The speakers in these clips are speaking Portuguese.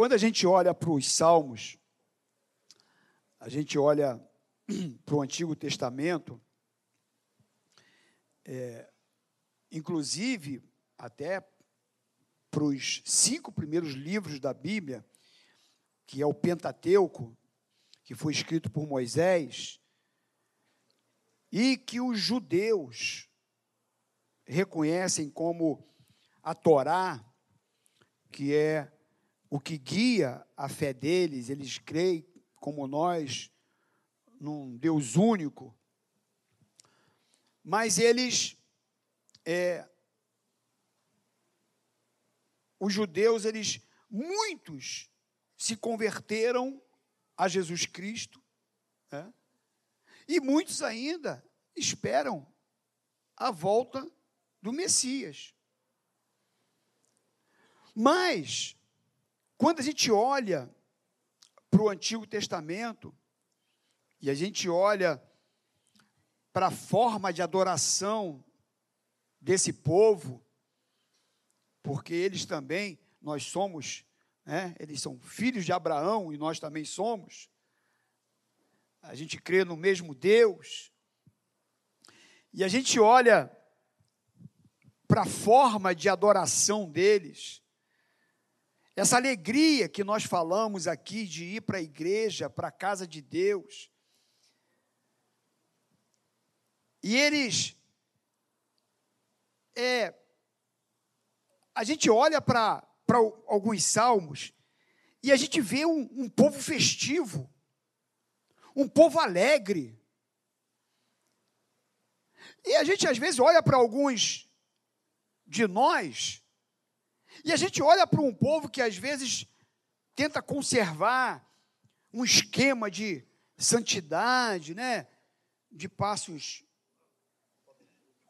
quando a gente olha para os Salmos, a gente olha para o Antigo Testamento, é, inclusive até para os cinco primeiros livros da Bíblia, que é o Pentateuco, que foi escrito por Moisés, e que os judeus reconhecem como a Torá, que é o que guia a fé deles, eles creem, como nós, num Deus único, mas eles, é, os judeus, eles, muitos se converteram a Jesus Cristo, né? e muitos ainda esperam a volta do Messias. Mas, quando a gente olha para o Antigo Testamento e a gente olha para a forma de adoração desse povo, porque eles também, nós somos, né, eles são filhos de Abraão e nós também somos, a gente crê no mesmo Deus, e a gente olha para a forma de adoração deles, essa alegria que nós falamos aqui de ir para a igreja, para a casa de Deus. E eles. É, a gente olha para alguns salmos e a gente vê um, um povo festivo, um povo alegre. E a gente às vezes olha para alguns de nós e a gente olha para um povo que às vezes tenta conservar um esquema de santidade, né? De passos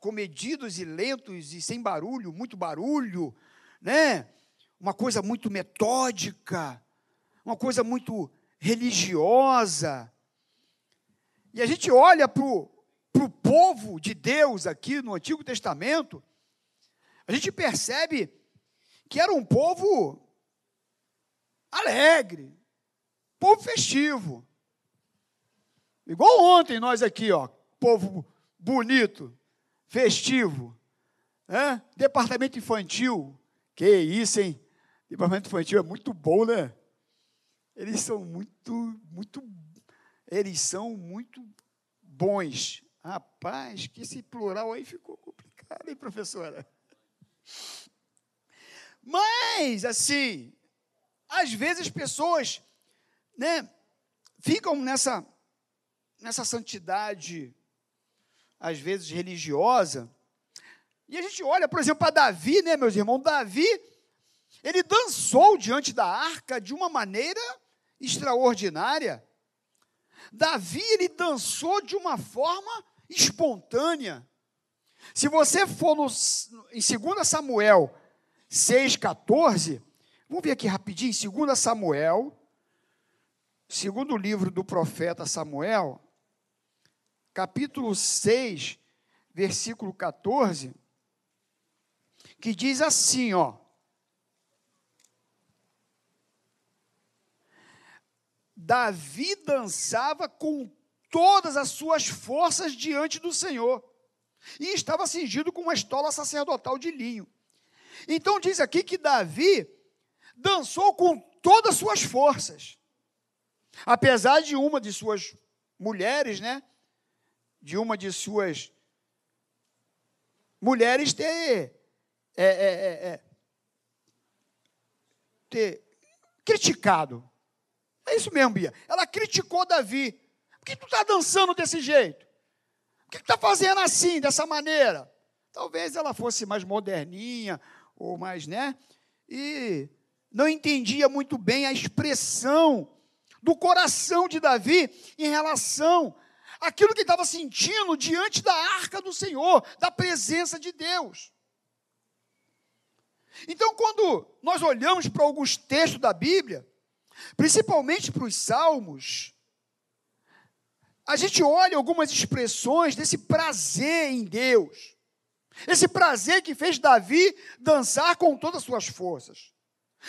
comedidos e lentos e sem barulho, muito barulho, né? Uma coisa muito metódica, uma coisa muito religiosa. E a gente olha para o povo de Deus aqui no Antigo Testamento, a gente percebe que era um povo alegre, povo festivo. Igual ontem nós aqui, ó, povo bonito, festivo. Né? Departamento infantil, que isso, hein? Departamento infantil é muito bom, né? Eles são muito, muito, eles são muito bons. Rapaz, que esse plural aí ficou complicado, hein, professora? Mas, assim, às vezes as pessoas, né, ficam nessa, nessa santidade, às vezes religiosa, e a gente olha, por exemplo, para Davi, né, meus irmãos? Davi, ele dançou diante da arca de uma maneira extraordinária. Davi, ele dançou de uma forma espontânea. Se você for no, em 2 Samuel, 6,14. Vamos ver aqui rapidinho, 2 Samuel, segundo livro do profeta Samuel, capítulo 6, versículo 14, que diz assim, ó. Davi dançava com todas as suas forças diante do Senhor, e estava cingido com uma estola sacerdotal de linho. Então diz aqui que Davi dançou com todas as suas forças. Apesar de uma de suas mulheres, né? De uma de suas mulheres ter, é, é, é, é ter criticado. É isso mesmo, Bia. Ela criticou Davi. Por que tu está dançando desse jeito? Por que tu está fazendo assim, dessa maneira? Talvez ela fosse mais moderninha, ou mais, né? E não entendia muito bem a expressão do coração de Davi em relação àquilo que estava sentindo diante da arca do Senhor, da presença de Deus. Então, quando nós olhamos para alguns textos da Bíblia, principalmente para os Salmos, a gente olha algumas expressões desse prazer em Deus. Esse prazer que fez Davi dançar com todas as suas forças.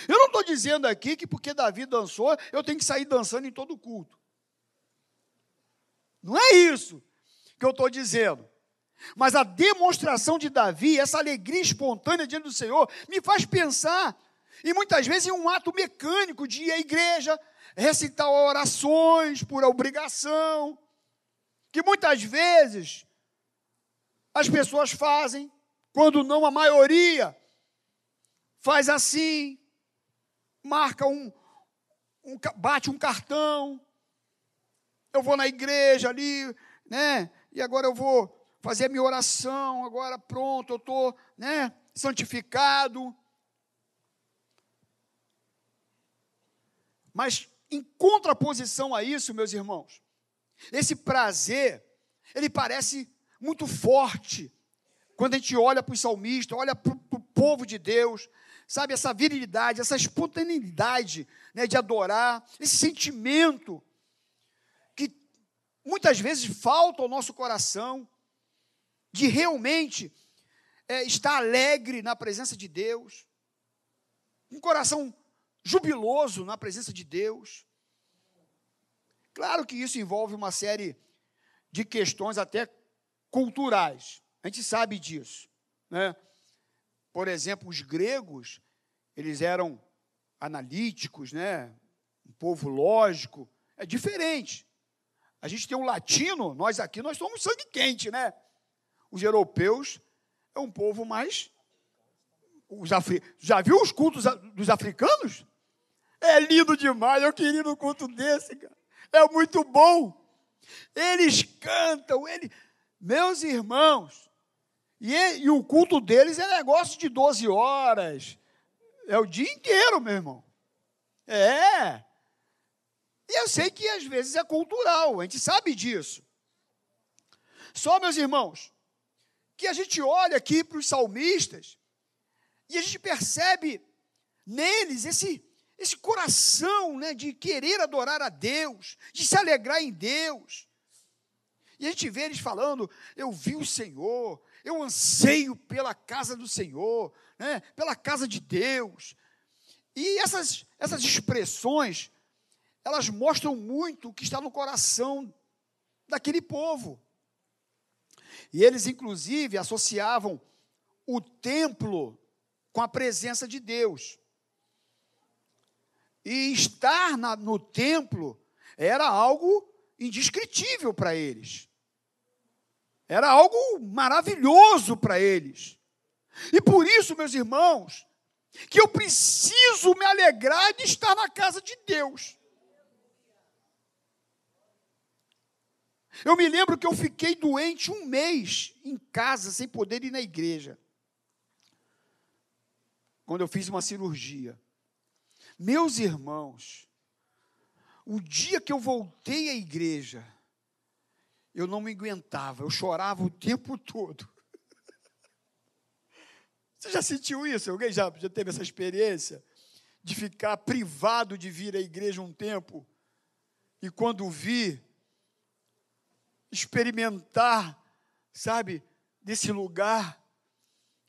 Eu não estou dizendo aqui que porque Davi dançou, eu tenho que sair dançando em todo culto. Não é isso que eu estou dizendo. Mas a demonstração de Davi, essa alegria espontânea diante do Senhor, me faz pensar, e muitas vezes em um ato mecânico de ir à igreja, recitar orações por obrigação, que muitas vezes as pessoas fazem, quando não a maioria faz assim, marca um, um bate um cartão, eu vou na igreja ali, né? E agora eu vou fazer a minha oração, agora pronto, eu estou, né? Santificado. Mas em contraposição a isso, meus irmãos, esse prazer, ele parece muito forte quando a gente olha para o salmista, olha para o povo de Deus, sabe, essa virilidade, essa espontaneidade né, de adorar, esse sentimento que muitas vezes falta ao nosso coração, de realmente é, estar alegre na presença de Deus, um coração jubiloso na presença de Deus. Claro que isso envolve uma série de questões até culturais. A gente sabe disso, né? Por exemplo, os gregos, eles eram analíticos, né? Um povo lógico, é diferente. A gente tem um latino, nós aqui nós somos sangue quente, né? Os europeus é um povo mais os afri... Já viu os cultos dos africanos? É lindo demais, eu queria um culto desse, cara. É muito bom. Eles cantam, ele... meus irmãos, e, e o culto deles é negócio de 12 horas. É o dia inteiro, meu irmão. É. E eu sei que às vezes é cultural, a gente sabe disso. Só, meus irmãos, que a gente olha aqui para os salmistas e a gente percebe neles esse, esse coração né, de querer adorar a Deus, de se alegrar em Deus. E a gente vê eles falando: Eu vi o Senhor, eu anseio pela casa do Senhor, né, pela casa de Deus. E essas, essas expressões, elas mostram muito o que está no coração daquele povo. E eles, inclusive, associavam o templo com a presença de Deus. E estar na, no templo era algo indescritível para eles. Era algo maravilhoso para eles. E por isso, meus irmãos, que eu preciso me alegrar de estar na casa de Deus. Eu me lembro que eu fiquei doente um mês em casa, sem poder ir na igreja. Quando eu fiz uma cirurgia. Meus irmãos, o dia que eu voltei à igreja, eu não me aguentava, eu chorava o tempo todo. Você já sentiu isso? Alguém já, já teve essa experiência? De ficar privado de vir à igreja um tempo e quando vi, experimentar, sabe, desse lugar,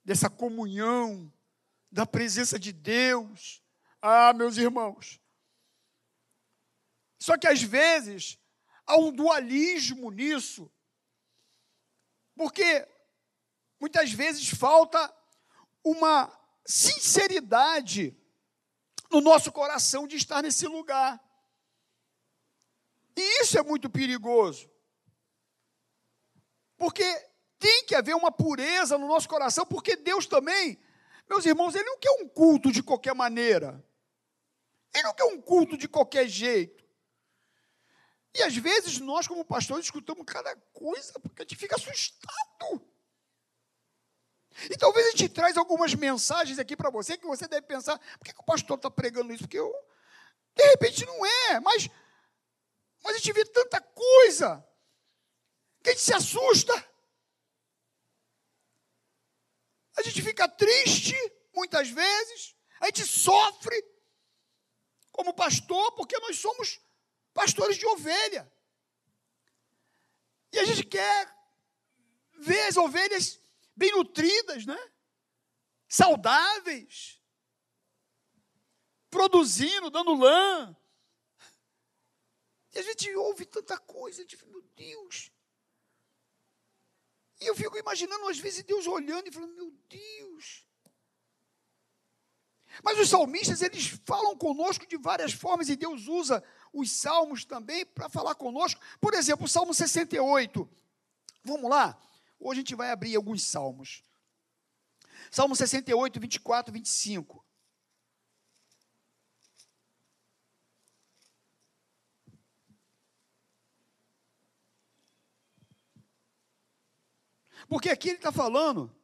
dessa comunhão, da presença de Deus. Ah, meus irmãos. Só que às vezes há um dualismo nisso. Porque muitas vezes falta uma sinceridade no nosso coração de estar nesse lugar. E isso é muito perigoso. Porque tem que haver uma pureza no nosso coração, porque Deus também, meus irmãos, Ele não quer um culto de qualquer maneira. Ele não quer um culto de qualquer jeito. E às vezes nós, como pastores, escutamos cada coisa, porque a gente fica assustado. E talvez a gente traz algumas mensagens aqui para você que você deve pensar, por que, que o pastor está pregando isso? Porque eu, de repente não é, mas, mas a gente vê tanta coisa que a gente se assusta. A gente fica triste, muitas vezes, a gente sofre como pastor, porque nós somos pastores de ovelha. E a gente quer ver as ovelhas bem nutridas, né? Saudáveis. produzindo, dando lã. E a gente ouve tanta coisa, de meu Deus. E eu fico imaginando, às vezes, Deus olhando e falando, meu Deus. Mas os salmistas, eles falam conosco de várias formas, e Deus usa os salmos também para falar conosco. Por exemplo, o Salmo 68. Vamos lá? Hoje a gente vai abrir alguns salmos. Salmo 68, 24, 25. Porque aqui ele está falando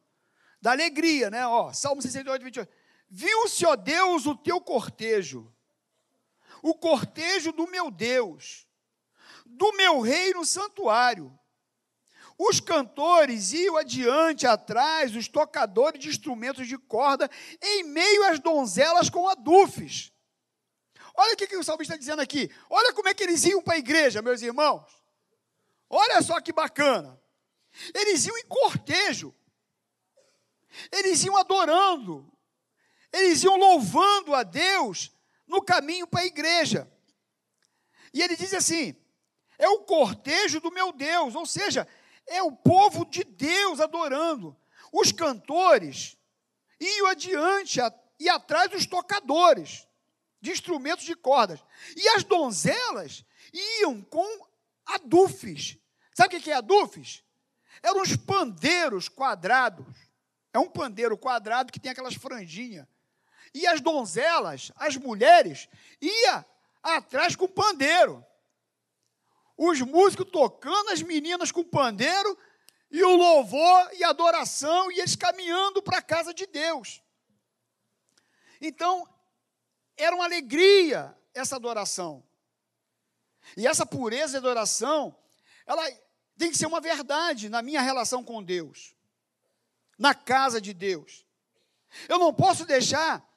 da alegria, né? Ó, Salmo 68, 28. Viu-se, ó Deus, o teu cortejo, o cortejo do meu Deus, do meu rei no santuário. Os cantores iam adiante, atrás, os tocadores de instrumentos de corda, em meio às donzelas com adufes. Olha o que, o salmista está dizendo aqui. Olha como é que eles iam para a igreja, meus irmãos. Olha só que bacana. Eles iam em cortejo. Eles iam adorando. Eles iam louvando a Deus no caminho para a igreja. E ele diz assim: é o cortejo do meu Deus, ou seja, é o povo de Deus adorando. Os cantores iam adiante e atrás dos tocadores de instrumentos de cordas. E as donzelas iam com adufes. Sabe o que é adufes? Eram os pandeiros quadrados. É um pandeiro quadrado que tem aquelas franjinhas. E as donzelas, as mulheres, ia atrás com pandeiro os músicos tocando, as meninas com pandeiro, e o louvor e adoração, e eles caminhando para a casa de Deus. Então, era uma alegria essa adoração. E essa pureza de adoração, ela tem que ser uma verdade na minha relação com Deus, na casa de Deus. Eu não posso deixar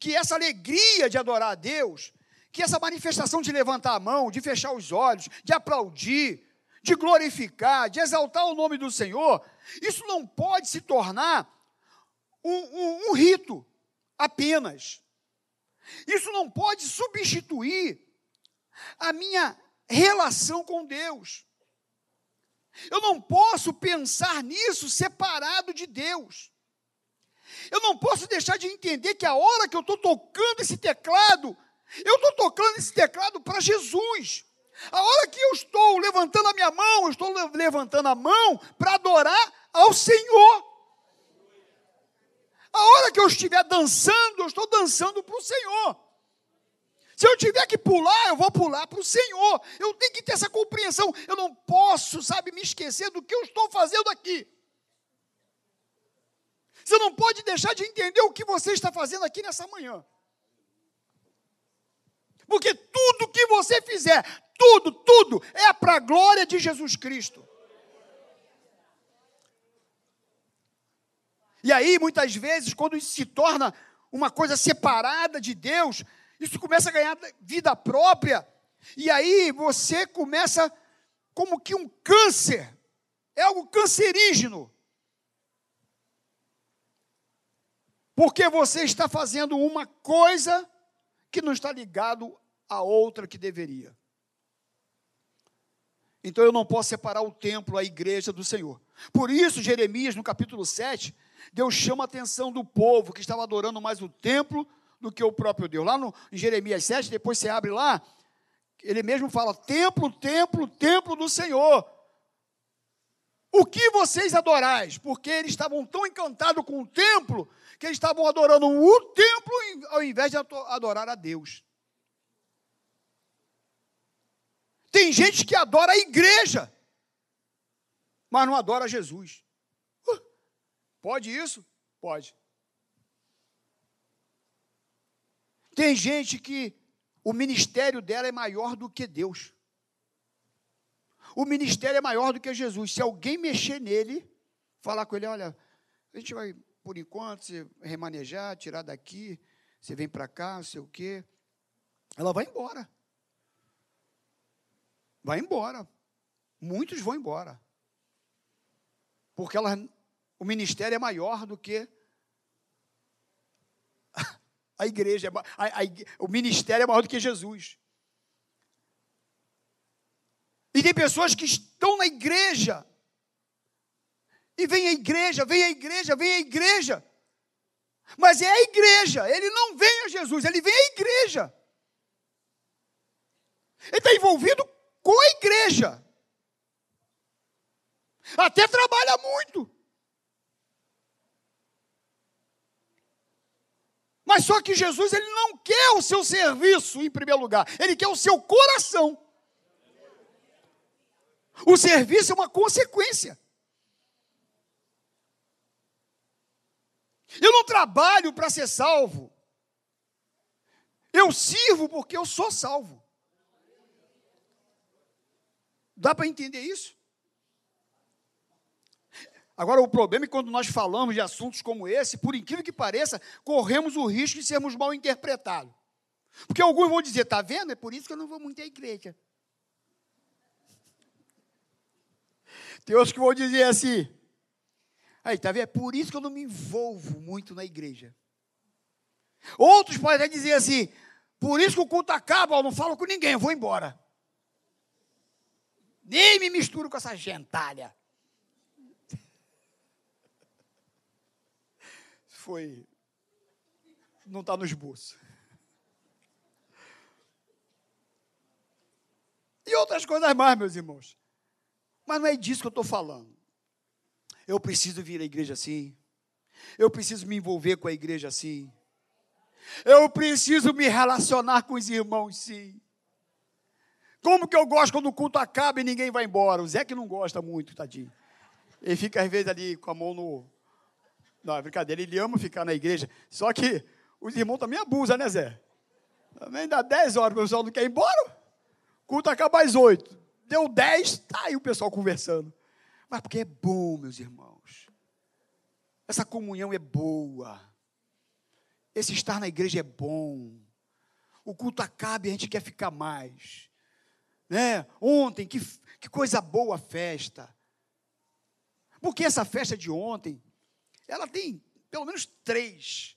que essa alegria de adorar a Deus que essa manifestação de levantar a mão, de fechar os olhos, de aplaudir, de glorificar, de exaltar o nome do Senhor, isso não pode se tornar um, um, um rito apenas. Isso não pode substituir a minha relação com Deus. Eu não posso pensar nisso separado de Deus. Eu não posso deixar de entender que a hora que eu estou tocando esse teclado, eu estou tocando esse teclado para Jesus. A hora que eu estou levantando a minha mão, eu estou levantando a mão para adorar ao Senhor. A hora que eu estiver dançando, eu estou dançando para o Senhor. Se eu tiver que pular, eu vou pular para o Senhor. Eu tenho que ter essa compreensão. Eu não posso, sabe, me esquecer do que eu estou fazendo aqui. Você não pode deixar de entender o que você está fazendo aqui nessa manhã. Porque tudo que você fizer, tudo, tudo, é para a glória de Jesus Cristo. E aí, muitas vezes, quando isso se torna uma coisa separada de Deus, isso começa a ganhar vida própria. E aí você começa como que um câncer, é algo cancerígeno. Porque você está fazendo uma coisa que não está ligado a outra que deveria. Então eu não posso separar o templo, a igreja do Senhor. Por isso, Jeremias, no capítulo 7, Deus chama a atenção do povo que estava adorando mais o templo do que o próprio Deus. Lá no, em Jeremias 7, depois você abre lá, ele mesmo fala: templo, templo, templo do Senhor. O que vocês adorais? Porque eles estavam tão encantados com o templo que eles estavam adorando o templo ao invés de adorar a Deus. Tem gente que adora a igreja, mas não adora Jesus. Uh, pode isso? Pode. Tem gente que o ministério dela é maior do que Deus. O ministério é maior do que Jesus. Se alguém mexer nele, falar com ele, olha, a gente vai, por enquanto, se remanejar, tirar daqui, você vem para cá, não sei o quê. Ela vai embora. Vai embora. Muitos vão embora. Porque ela, o ministério é maior do que A igreja, é a, a, o ministério é maior do que Jesus. E tem pessoas que estão na igreja. E vem a igreja, vem a igreja, vem a igreja. Mas é a igreja. Ele não vem a Jesus, ele vem à igreja. Ele está envolvido com a igreja. Até trabalha muito. Mas só que Jesus ele não quer o seu serviço em primeiro lugar, ele quer o seu coração. O serviço é uma consequência. Eu não trabalho para ser salvo. Eu sirvo porque eu sou salvo. Dá para entender isso? Agora, o problema é que quando nós falamos de assuntos como esse, por incrível que pareça, corremos o risco de sermos mal interpretados. Porque alguns vão dizer, está vendo? É por isso que eu não vou muito à igreja. Tem outros que vão dizer assim, aí, está vendo? É por isso que eu não me envolvo muito na igreja. Outros podem até dizer assim, por isso que o culto acaba, eu não falo com ninguém, eu vou embora. Nem me misturo com essa gentalha. foi. Não está no esboço. E outras coisas mais, meus irmãos. Mas não é disso que eu estou falando. Eu preciso vir à igreja assim. Eu preciso me envolver com a igreja assim. Eu preciso me relacionar com os irmãos sim. Como que eu gosto quando o culto acaba e ninguém vai embora? O Zé que não gosta muito, tadinho. Ele fica às vezes ali com a mão no, não, é brincadeira, ele ama ficar na igreja. Só que os irmãos também abusam, né, Zé? Também dá 10 horas, o pessoal não quer ir embora. O culto acaba às 8. Deu 10, tá aí o pessoal conversando. Mas porque é bom, meus irmãos. Essa comunhão é boa. Esse estar na igreja é bom. O culto acaba e a gente quer ficar mais. Né? Ontem, que, que coisa boa a festa. Porque essa festa de ontem ela tem pelo menos três,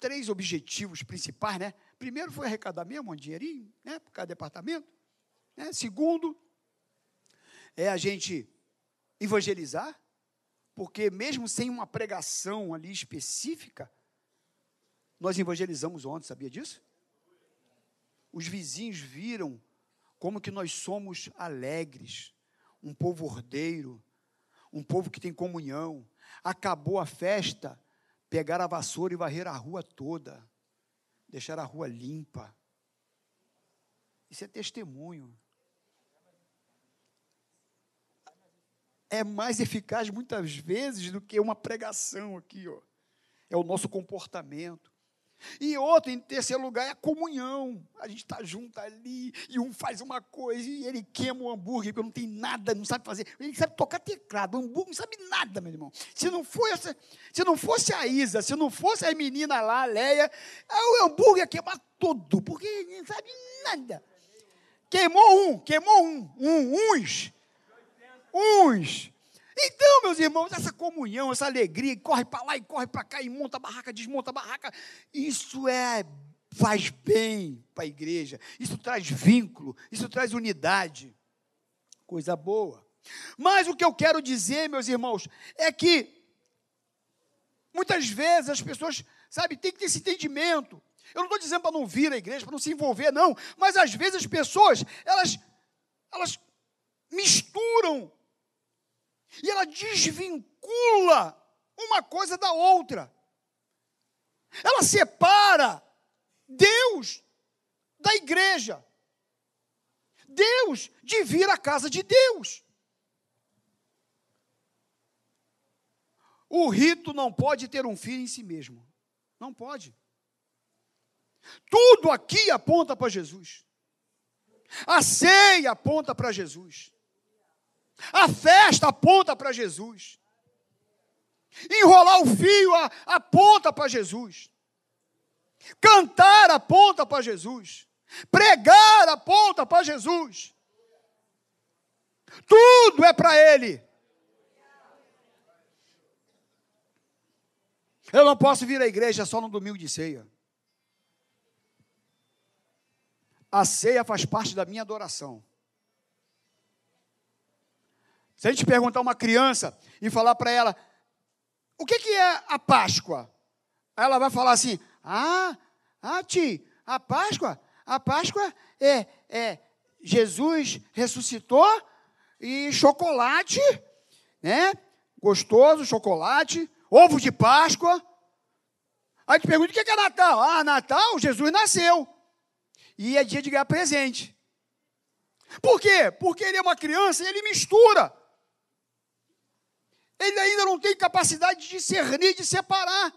três objetivos principais, né? Primeiro foi arrecadar mesmo um dinheirinho, né, para cada departamento. Né? Segundo, é a gente evangelizar, porque mesmo sem uma pregação ali específica, nós evangelizamos ontem, sabia disso? Os vizinhos viram como que nós somos alegres, um povo ordeiro, um povo que tem comunhão, Acabou a festa, pegaram a vassoura e varrer a rua toda, deixar a rua limpa. Isso é testemunho. É mais eficaz muitas vezes do que uma pregação aqui, ó. É o nosso comportamento. E outro, em terceiro lugar, é a comunhão. A gente está junto ali, e um faz uma coisa, e ele queima o hambúrguer, porque não tem nada, não sabe fazer. Ele sabe tocar teclado, o hambúrguer não sabe nada, meu irmão. Se não fosse, se não fosse a Isa, se não fosse a menina lá, a Leia, o hambúrguer ia queimar todo, porque ele não sabe nada. Queimou um, queimou um, um uns. Uns. Então, meus irmãos, essa comunhão, essa alegria, corre para lá e corre para cá, e monta a barraca, desmonta a barraca, isso é faz bem para a igreja, isso traz vínculo, isso traz unidade, coisa boa. Mas o que eu quero dizer, meus irmãos, é que muitas vezes as pessoas, sabe, tem que ter esse entendimento. Eu não estou dizendo para não vir à igreja, para não se envolver, não, mas às vezes as pessoas, elas, elas misturam e ela desvincula uma coisa da outra. Ela separa Deus da igreja. Deus de vir à casa de Deus. O rito não pode ter um fim em si mesmo. Não pode. Tudo aqui aponta para Jesus. A ceia aponta para Jesus. A festa aponta para Jesus. Enrolar o fio aponta para Jesus. Cantar aponta para Jesus. Pregar aponta para Jesus. Tudo é para Ele. Eu não posso vir à igreja só no domingo de ceia. A ceia faz parte da minha adoração. Se a gente perguntar uma criança e falar para ela, o que, que é a Páscoa? Ela vai falar assim, ah, ah, ti, a Páscoa, a Páscoa é, é Jesus ressuscitou e chocolate, né? Gostoso, chocolate, ovo de Páscoa. Aí te pergunta o que é Natal? Ah, Natal, Jesus nasceu. E é dia de ganhar presente. Por quê? Porque ele é uma criança e ele mistura. Ele ainda não tem capacidade de discernir, de separar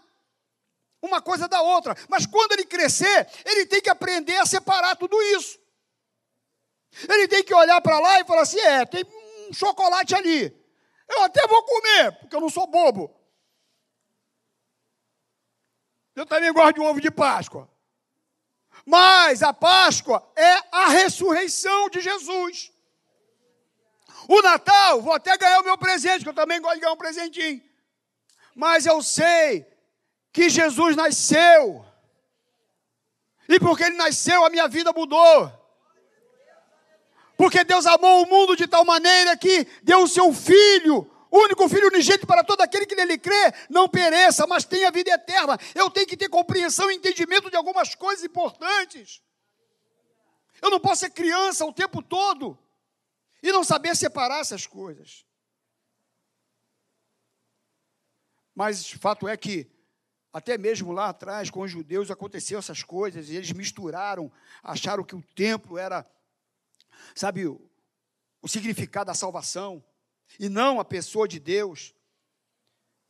uma coisa da outra. Mas quando ele crescer, ele tem que aprender a separar tudo isso. Ele tem que olhar para lá e falar assim: é, tem um chocolate ali. Eu até vou comer, porque eu não sou bobo. Eu também gosto de ovo de Páscoa. Mas a Páscoa é a ressurreição de Jesus. O Natal, vou até ganhar o meu presente, que eu também gosto de ganhar um presentinho. Mas eu sei que Jesus nasceu. E porque ele nasceu, a minha vida mudou. Porque Deus amou o mundo de tal maneira que deu o seu filho, único filho unigênito para todo aquele que nele crê, não pereça, mas tenha vida eterna. Eu tenho que ter compreensão e entendimento de algumas coisas importantes. Eu não posso ser criança o tempo todo e não saber separar essas coisas. Mas fato é que até mesmo lá atrás, com os judeus, aconteceu essas coisas, e eles misturaram, acharam que o templo era, sabe, o, o significado da salvação, e não a pessoa de Deus.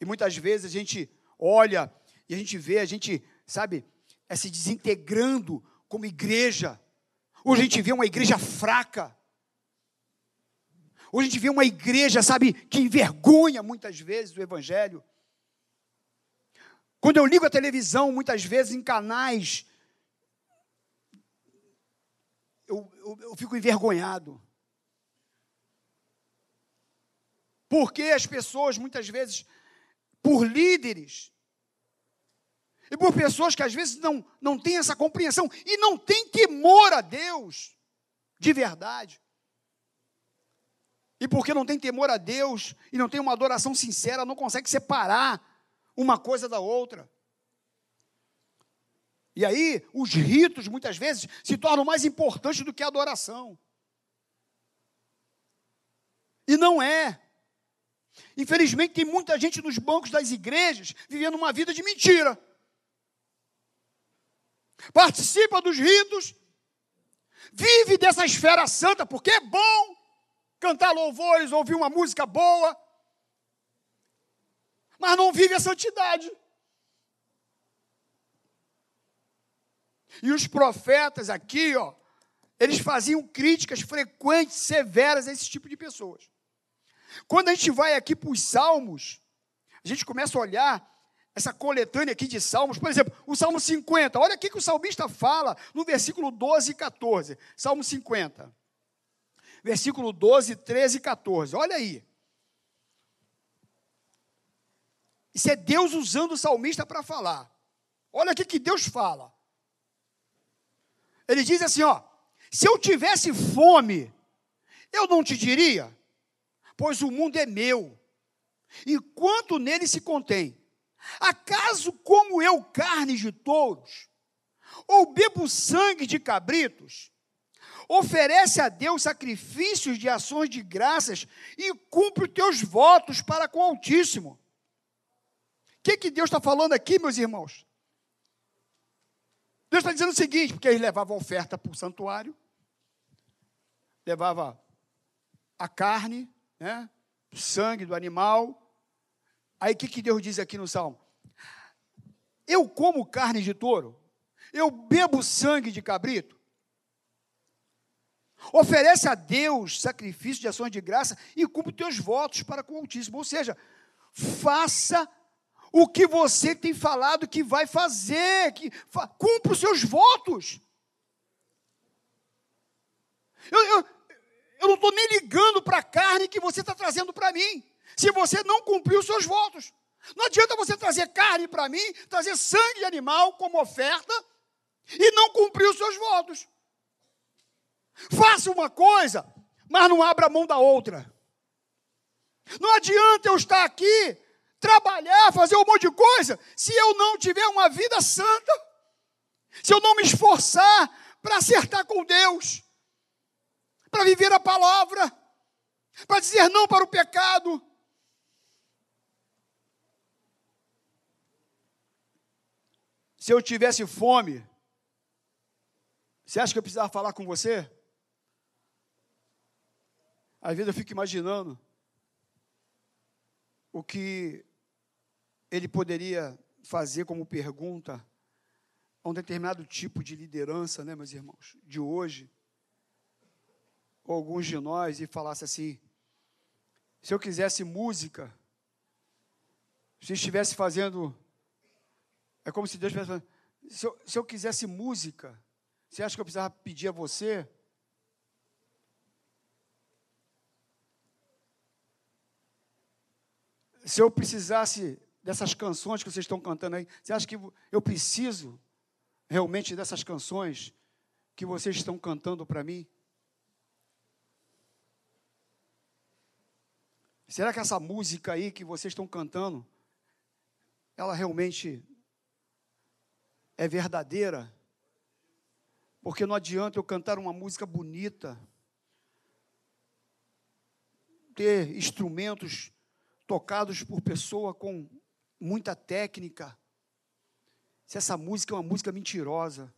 E muitas vezes a gente olha e a gente vê, a gente, sabe, é se desintegrando como igreja. Hoje a gente vê uma igreja fraca. Hoje a gente vê uma igreja, sabe, que envergonha muitas vezes o Evangelho. Quando eu ligo a televisão, muitas vezes em canais, eu, eu, eu fico envergonhado. Porque as pessoas, muitas vezes, por líderes, e por pessoas que às vezes não, não têm essa compreensão e não têm temor a Deus, de verdade. E porque não tem temor a Deus e não tem uma adoração sincera, não consegue separar uma coisa da outra. E aí, os ritos, muitas vezes, se tornam mais importantes do que a adoração. E não é. Infelizmente, tem muita gente nos bancos das igrejas vivendo uma vida de mentira. Participa dos ritos, vive dessa esfera santa, porque é bom cantar louvores, ouvir uma música boa, mas não vive a santidade. E os profetas aqui, ó, eles faziam críticas frequentes, severas a esse tipo de pessoas. Quando a gente vai aqui para os salmos, a gente começa a olhar essa coletânea aqui de salmos, por exemplo, o Salmo 50, olha aqui que o salmista fala no versículo 12 e 14. Salmo 50, versículo 12, 13 e 14, olha aí. Isso é Deus usando o salmista para falar. Olha o que Deus fala. Ele diz assim: ó, se eu tivesse fome, eu não te diria, pois o mundo é meu, e quanto nele se contém. Acaso como eu carne de touros, ou bebo sangue de cabritos, oferece a Deus sacrifícios de ações de graças e cumpre os teus votos para com o Altíssimo. O que, que Deus está falando aqui, meus irmãos? Deus está dizendo o seguinte, porque eles levavam oferta para o santuário, levava a carne, né? O sangue do animal. Aí o que, que Deus diz aqui no Salmo? Eu como carne de touro, eu bebo sangue de cabrito. Oferece a Deus sacrifício de ações de graça e cumpre teus votos para com o Altíssimo. Ou seja, faça o que você tem falado que vai fazer, que fa cumpra os seus votos. Eu, eu, eu não estou nem ligando para a carne que você está trazendo para mim. Se você não cumprir os seus votos. Não adianta você trazer carne para mim, trazer sangue de animal como oferta e não cumprir os seus votos. Faça uma coisa, mas não abra mão da outra. Não adianta eu estar aqui, trabalhar, fazer um monte de coisa, se eu não tiver uma vida santa, se eu não me esforçar para acertar com Deus, para viver a palavra, para dizer não para o pecado. Se eu tivesse fome, você acha que eu precisava falar com você? Às vezes eu fico imaginando o que ele poderia fazer como pergunta a um determinado tipo de liderança, né, meus irmãos, de hoje, ou alguns de nós, e falasse assim: se eu quisesse música, se estivesse fazendo. É como se Deus estivesse falando: se eu, se eu quisesse música, você acha que eu precisava pedir a você? Se eu precisasse dessas canções que vocês estão cantando aí, você acha que eu preciso realmente dessas canções que vocês estão cantando para mim? Será que essa música aí que vocês estão cantando, ela realmente é verdadeira? Porque não adianta eu cantar uma música bonita, ter instrumentos tocados por pessoa com muita técnica, se essa música é uma música mentirosa.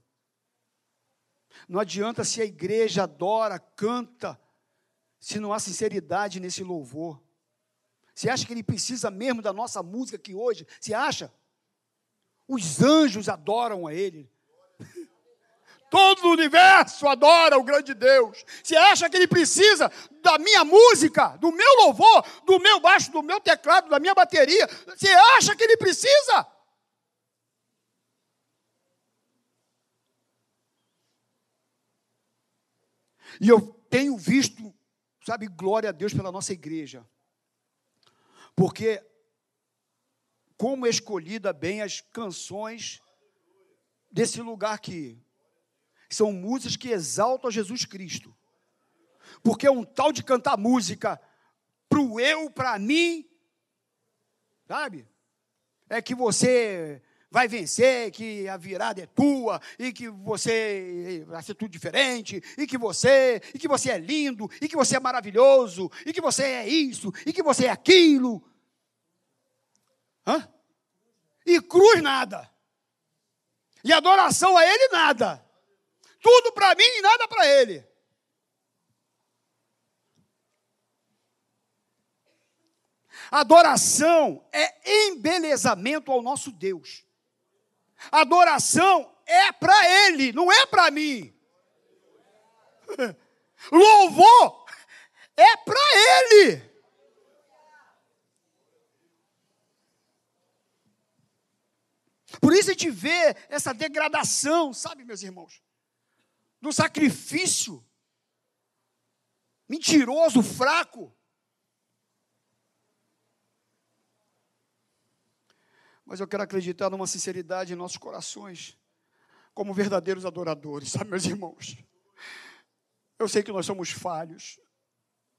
Não adianta se a igreja adora, canta, se não há sinceridade nesse louvor. Você acha que ele precisa mesmo da nossa música aqui hoje? Você acha? Os anjos adoram a ele. Todo o universo adora o grande Deus. Você acha que ele precisa da minha música, do meu louvor, do meu baixo, do meu teclado, da minha bateria? Você acha que ele precisa? E eu tenho visto, sabe, glória a Deus pela nossa igreja. Porque como escolhida bem as canções desse lugar aqui. São músicas que exaltam Jesus Cristo. Porque é um tal de cantar música pro eu, para mim, sabe? É que você vai vencer, que a virada é tua, e que você vai ser tudo diferente, e que você, e que você é lindo, e que você é maravilhoso, e que você é isso, e que você é aquilo. Hã? E cruz nada. E adoração a ele nada. Tudo para mim e nada para ele. Adoração é embelezamento ao nosso Deus. Adoração é para Ele, não é para mim. Louvor é para Ele. Por isso a gente vê essa degradação, sabe, meus irmãos? Do sacrifício mentiroso, fraco. Mas eu quero acreditar numa sinceridade em nossos corações, como verdadeiros adoradores, sabe, meus irmãos? Eu sei que nós somos falhos,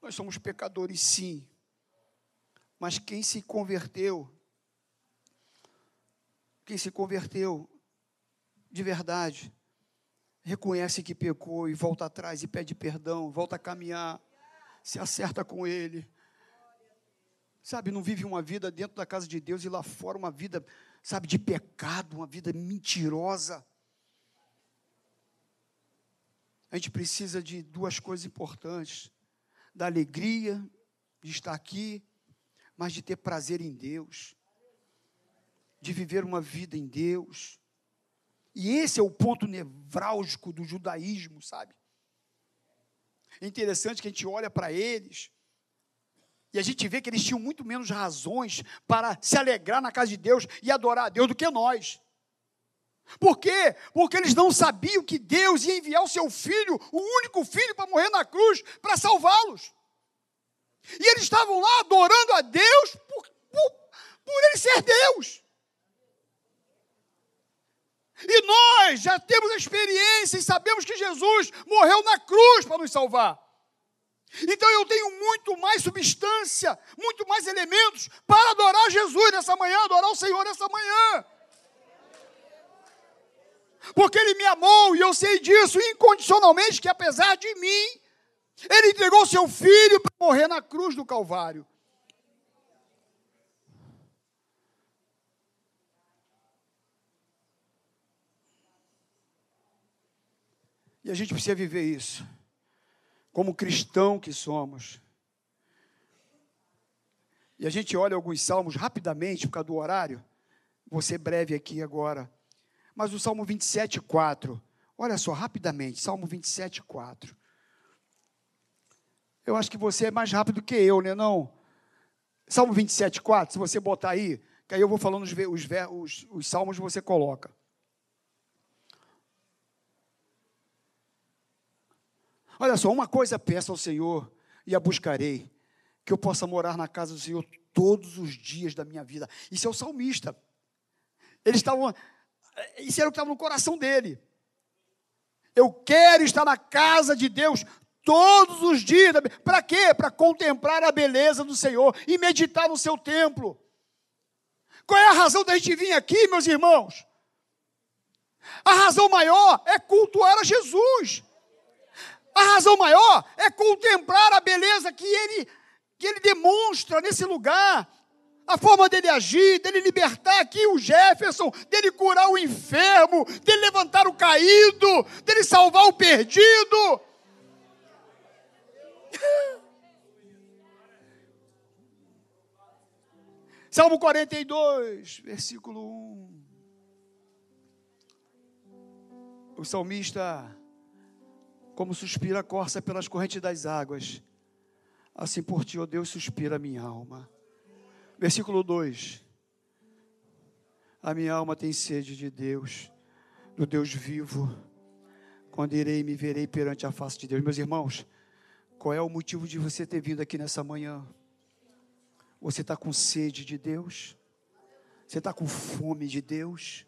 nós somos pecadores, sim. Mas quem se converteu, quem se converteu de verdade, reconhece que pecou e volta atrás e pede perdão, volta a caminhar, se acerta com Ele, Sabe, não vive uma vida dentro da casa de Deus e lá fora uma vida, sabe, de pecado, uma vida mentirosa. A gente precisa de duas coisas importantes: da alegria de estar aqui, mas de ter prazer em Deus, de viver uma vida em Deus. E esse é o ponto nevrálgico do judaísmo, sabe? É interessante que a gente olha para eles e a gente vê que eles tinham muito menos razões para se alegrar na casa de Deus e adorar a Deus do que nós. Por quê? Porque eles não sabiam que Deus ia enviar o seu filho, o único filho, para morrer na cruz, para salvá-los. E eles estavam lá adorando a Deus por, por, por ele ser Deus. E nós já temos experiência e sabemos que Jesus morreu na cruz para nos salvar. Então eu tenho muito mais substância, muito mais elementos para adorar Jesus nessa manhã, adorar o Senhor nessa manhã. Porque Ele me amou e eu sei disso incondicionalmente, que apesar de mim, Ele entregou seu filho para morrer na cruz do Calvário. E a gente precisa viver isso, como cristão que somos. E a gente olha alguns salmos rapidamente, por causa do horário. Vou ser breve aqui agora. Mas o Salmo 27, 4. Olha só, rapidamente, Salmo 27, 4. Eu acho que você é mais rápido que eu, né? Não? Salmo 27, 4, se você botar aí, que aí eu vou falando os, os, os, os salmos você coloca. Olha só, uma coisa peço ao Senhor e a buscarei, que eu possa morar na casa do Senhor todos os dias da minha vida. Isso é o salmista. Eles estavam, isso era o que estava no coração dele. Eu quero estar na casa de Deus todos os dias. Para quê? Para contemplar a beleza do Senhor e meditar no seu templo. Qual é a razão da gente vir aqui, meus irmãos? A razão maior é cultuar a Jesus. A razão maior é contemplar a beleza que ele, que ele demonstra nesse lugar. A forma dele agir, dele libertar aqui o Jefferson, dele curar o enfermo, dele levantar o caído, dele salvar o perdido. Salmo 42, versículo 1. O salmista como suspira a corça pelas correntes das águas, assim por ti, ó Deus, suspira a minha alma. Versículo 2: A minha alma tem sede de Deus, do Deus vivo. Quando irei me verei perante a face de Deus. Meus irmãos, qual é o motivo de você ter vindo aqui nessa manhã? Você está com sede de Deus? Você está com fome de Deus?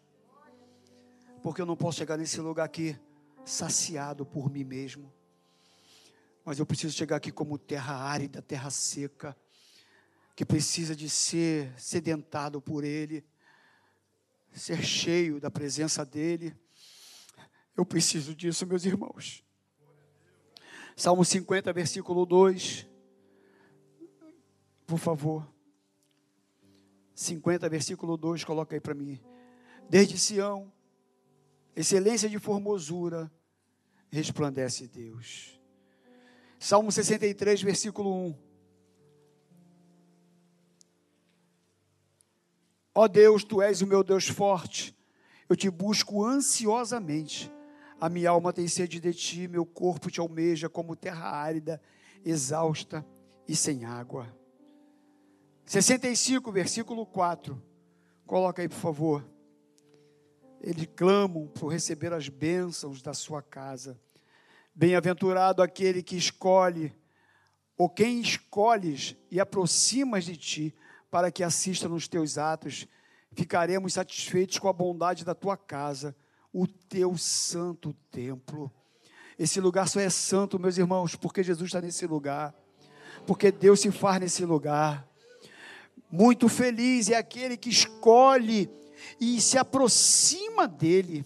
Porque eu não posso chegar nesse lugar aqui saciado por mim mesmo. Mas eu preciso chegar aqui como terra árida, terra seca, que precisa de ser sedentado por Ele, ser cheio da presença dEle. Eu preciso disso, meus irmãos. Salmo 50, versículo 2. Por favor. 50, versículo 2, coloca aí para mim. Desde Sião, excelência de formosura, resplandece Deus. Salmo 63, versículo 1. Ó oh Deus, tu és o meu Deus forte, eu te busco ansiosamente. A minha alma tem sede de ti, meu corpo te almeja como terra árida, exausta e sem água. 65, versículo 4. Coloca aí, por favor. Eles clamam por receber as bênçãos da sua casa. Bem-aventurado aquele que escolhe, ou quem escolhes e aproximas de ti, para que assista nos teus atos. Ficaremos satisfeitos com a bondade da tua casa, o teu santo templo. Esse lugar só é santo, meus irmãos, porque Jesus está nesse lugar, porque Deus se faz nesse lugar. Muito feliz é aquele que escolhe e se aproxima dele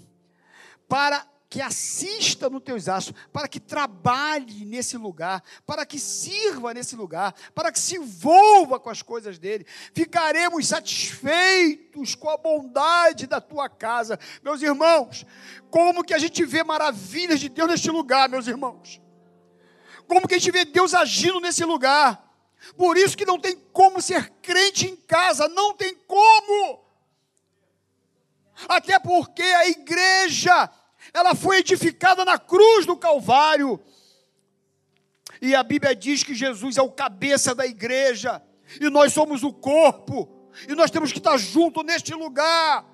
para que assista nos teus atos, para que trabalhe nesse lugar, para que sirva nesse lugar, para que se envolva com as coisas dele. Ficaremos satisfeitos com a bondade da tua casa. Meus irmãos, como que a gente vê maravilhas de Deus neste lugar, meus irmãos? Como que a gente vê Deus agindo nesse lugar? Por isso que não tem como ser crente em casa, não tem como. Até porque a igreja ela foi edificada na cruz do Calvário. E a Bíblia diz que Jesus é o cabeça da igreja, e nós somos o corpo, e nós temos que estar junto neste lugar.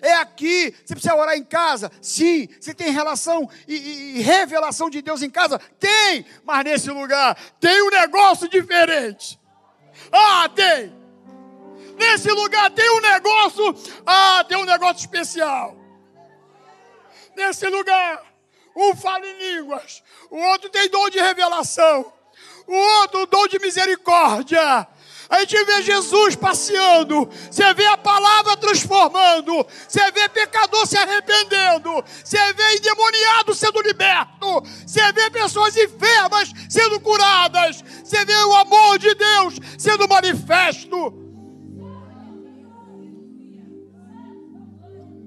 É aqui, você precisa orar em casa? Sim. Você tem relação e, e, e, revelação de Deus em casa? Tem, mas nesse lugar tem um negócio diferente. Ah, tem. Nesse lugar tem um negócio, ah, tem um negócio especial. Nesse lugar, um fala em línguas, o outro tem dom de revelação, o outro dom de misericórdia. A gente vê Jesus passeando, você vê a palavra transformando, você vê pecador se arrependendo, você vê endemoniado sendo liberto, você vê pessoas enfermas sendo curadas, você vê o amor de Deus sendo manifesto.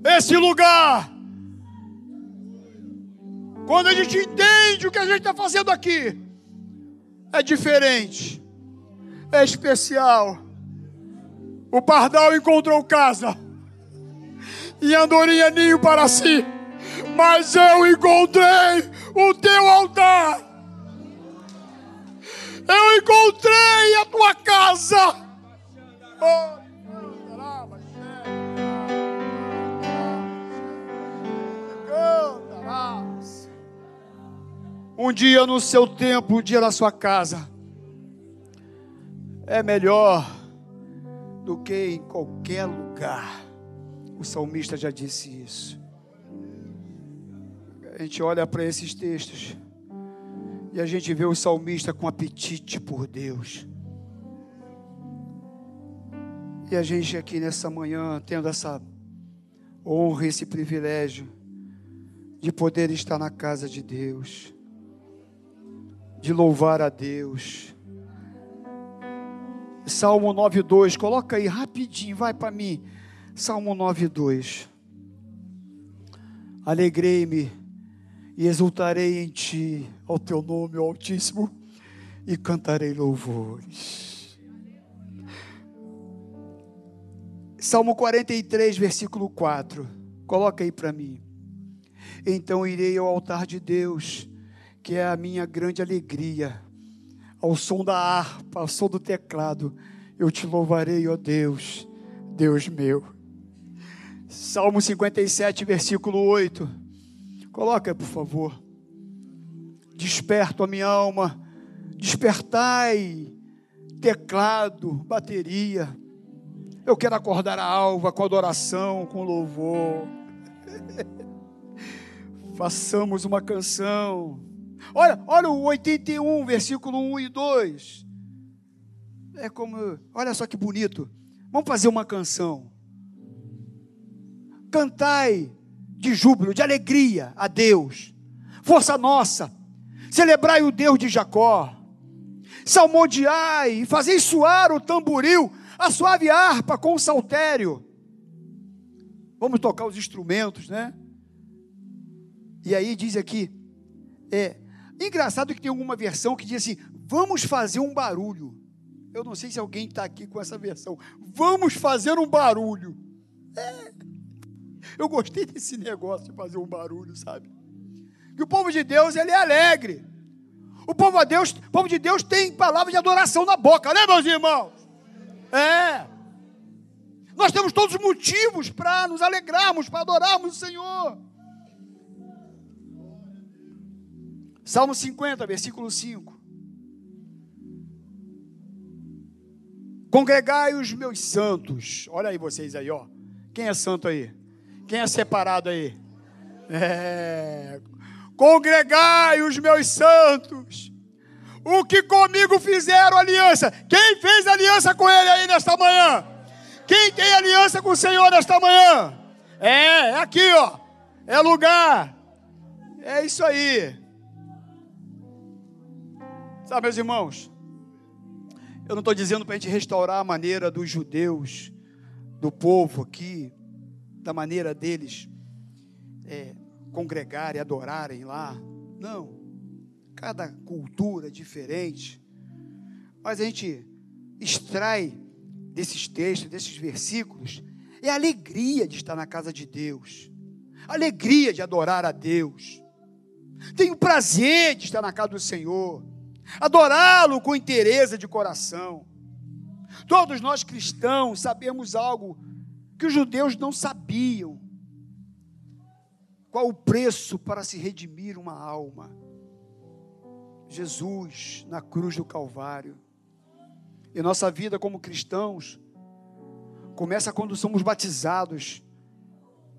Esse lugar, quando a gente entende o que a gente está fazendo aqui, é diferente é especial. O pardal encontrou casa e andorinha ninho para si, mas eu encontrei o teu altar. Eu encontrei a tua casa. Oh. Um dia no seu tempo, um dia na sua casa é melhor do que em qualquer lugar. O salmista já disse isso. A gente olha para esses textos e a gente vê o salmista com apetite por Deus. E a gente aqui nessa manhã tendo essa honra, esse privilégio de poder estar na casa de Deus, de louvar a Deus Salmo 9:2, coloca aí rapidinho, vai para mim. Salmo 9:2. Alegrei-me e exultarei em ti, ao teu nome, Altíssimo, e cantarei louvores. Salmo 43, versículo 4. Coloca aí para mim. Então irei ao altar de Deus, que é a minha grande alegria ao som da harpa, ao som do teclado, eu te louvarei, ó Deus, Deus meu. Salmo 57, versículo 8. Coloca, por favor. Desperto a minha alma, despertai, teclado, bateria. Eu quero acordar a alva com adoração, com louvor. Façamos uma canção Olha, olha o 81, versículo 1 e 2. É como, olha só que bonito. Vamos fazer uma canção. Cantai de júbilo, de alegria a Deus. Força nossa. Celebrai o Deus de Jacó. Salmodiai fazei soar o tamboril, a suave harpa com o saltério. Vamos tocar os instrumentos, né? E aí diz aqui, é, Engraçado que tem alguma versão que diz assim: vamos fazer um barulho. Eu não sei se alguém está aqui com essa versão. Vamos fazer um barulho. É. Eu gostei desse negócio de fazer um barulho, sabe? Que o povo de Deus ele é alegre. O povo de Deus, o povo de Deus tem palavras de adoração na boca, né, meus irmãos? É. Nós temos todos os motivos para nos alegrarmos, para adorarmos o Senhor. Salmo 50, versículo 5. Congregai os meus santos. Olha aí vocês aí, ó. Quem é santo aí? Quem é separado aí? É. Congregai os meus santos. O que comigo fizeram aliança? Quem fez aliança com ele aí nesta manhã? Quem tem aliança com o Senhor nesta manhã? É, é aqui, ó. É lugar. É isso aí. Sabe, meus irmãos, eu não estou dizendo para a gente restaurar a maneira dos judeus, do povo aqui, da maneira deles é, congregarem, adorarem lá. Não. Cada cultura é diferente. Mas a gente extrai desses textos, desses versículos, é a alegria de estar na casa de Deus, a alegria de adorar a Deus. Tenho prazer de estar na casa do Senhor adorá-lo com interesse de coração. Todos nós cristãos sabemos algo que os judeus não sabiam: qual o preço para se redimir uma alma. Jesus na cruz do Calvário. E nossa vida como cristãos Começa quando somos batizados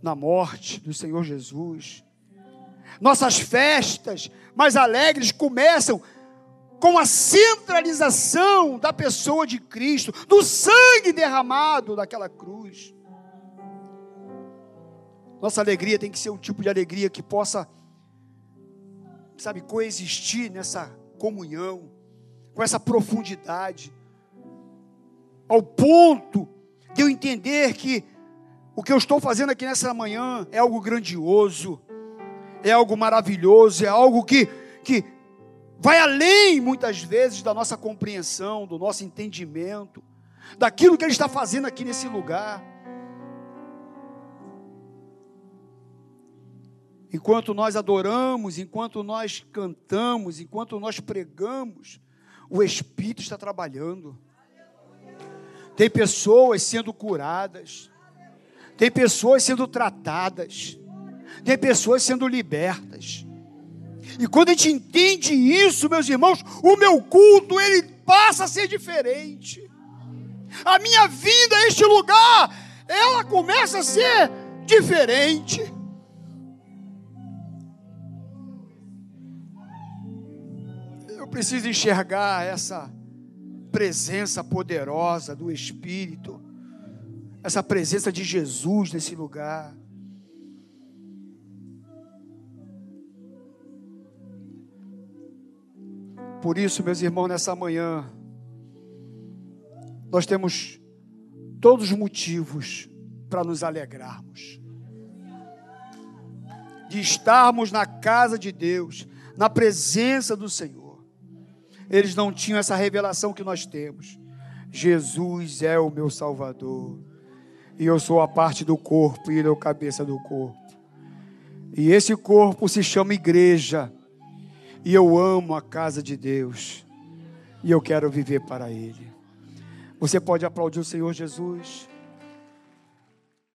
na morte do Senhor Jesus. Nossas festas mais alegres começam com a centralização da pessoa de Cristo, do sangue derramado daquela cruz. Nossa alegria tem que ser um tipo de alegria que possa, sabe, coexistir nessa comunhão, com essa profundidade, ao ponto de eu entender que o que eu estou fazendo aqui nessa manhã é algo grandioso, é algo maravilhoso, é algo que, que vai além, muitas vezes, da nossa compreensão, do nosso entendimento, daquilo que Ele está fazendo aqui nesse lugar. Enquanto nós adoramos, enquanto nós cantamos, enquanto nós pregamos, o Espírito está trabalhando. Tem pessoas sendo curadas, tem pessoas sendo tratadas, tem pessoas sendo libertas. E quando a gente entende isso, meus irmãos, o meu culto ele passa a ser diferente. A minha vinda a este lugar, ela começa a ser diferente. Eu preciso enxergar essa presença poderosa do Espírito, essa presença de Jesus nesse lugar. Por isso, meus irmãos, nessa manhã, nós temos todos os motivos para nos alegrarmos, de estarmos na casa de Deus, na presença do Senhor. Eles não tinham essa revelação que nós temos. Jesus é o meu Salvador, e eu sou a parte do corpo, e ele é o cabeça do corpo. E esse corpo se chama igreja. E eu amo a casa de Deus. E eu quero viver para Ele. Você pode aplaudir o Senhor Jesus?